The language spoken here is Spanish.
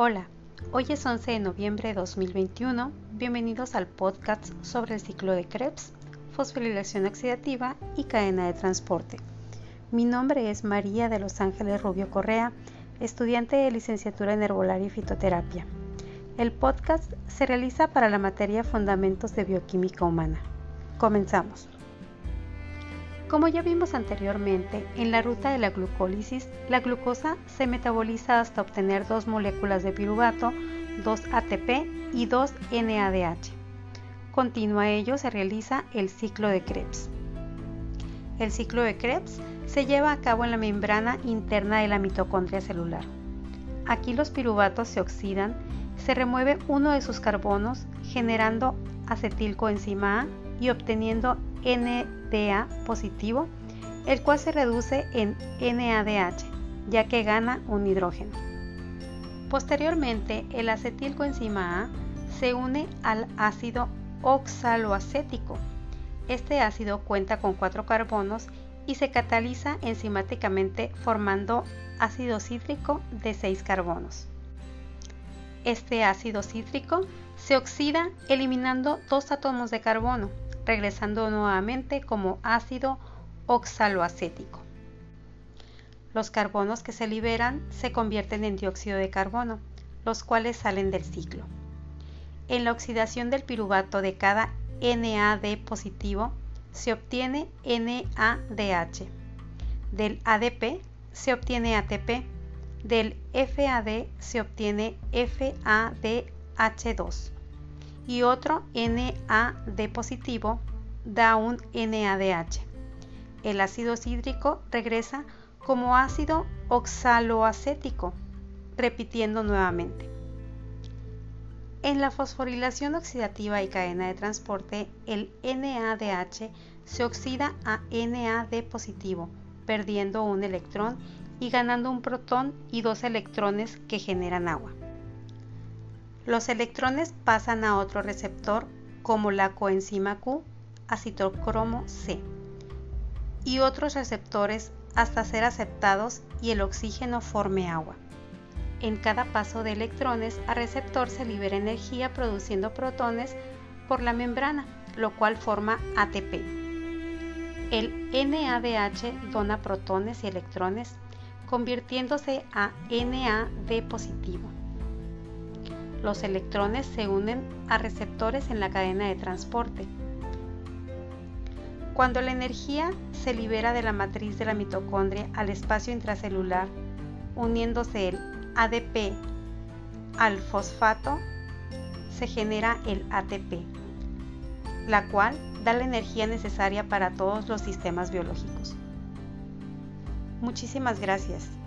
Hola, hoy es 11 de noviembre de 2021. Bienvenidos al podcast sobre el ciclo de Krebs, fosforilación oxidativa y cadena de transporte. Mi nombre es María de Los Ángeles Rubio Correa, estudiante de licenciatura en herbolaria y fitoterapia. El podcast se realiza para la materia Fundamentos de Bioquímica Humana. Comenzamos. Como ya vimos anteriormente, en la ruta de la glucólisis, la glucosa se metaboliza hasta obtener dos moléculas de piruvato, 2 ATP y 2 NADH. Continuo a ello se realiza el ciclo de Krebs. El ciclo de Krebs se lleva a cabo en la membrana interna de la mitocondria celular. Aquí los piruvatos se oxidan, se remueve uno de sus carbonos generando acetilcoenzima A y obteniendo NDA positivo, el cual se reduce en NADH, ya que gana un hidrógeno. Posteriormente, el acetilcoenzima A se une al ácido oxaloacético. Este ácido cuenta con cuatro carbonos y se cataliza enzimáticamente formando ácido cítrico de 6 carbonos. Este ácido cítrico se oxida eliminando dos átomos de carbono, regresando nuevamente como ácido oxaloacético. Los carbonos que se liberan se convierten en dióxido de carbono, los cuales salen del ciclo. En la oxidación del piruvato de cada NAD positivo se obtiene NADH. Del ADP se obtiene ATP. Del FAD se obtiene FADH2 y otro NAD positivo da un NADH. El ácido cítrico regresa como ácido oxaloacético, repitiendo nuevamente. En la fosforilación oxidativa y cadena de transporte, el NADH se oxida a NAD positivo, perdiendo un electrón y ganando un protón y dos electrones que generan agua. Los electrones pasan a otro receptor como la coenzima Q, acitocromo C, y otros receptores hasta ser aceptados y el oxígeno forme agua. En cada paso de electrones a receptor se libera energía produciendo protones por la membrana, lo cual forma ATP. El NADH dona protones y electrones, convirtiéndose a NAD positivo los electrones se unen a receptores en la cadena de transporte. Cuando la energía se libera de la matriz de la mitocondria al espacio intracelular, uniéndose el ADP al fosfato, se genera el ATP, la cual da la energía necesaria para todos los sistemas biológicos. Muchísimas gracias.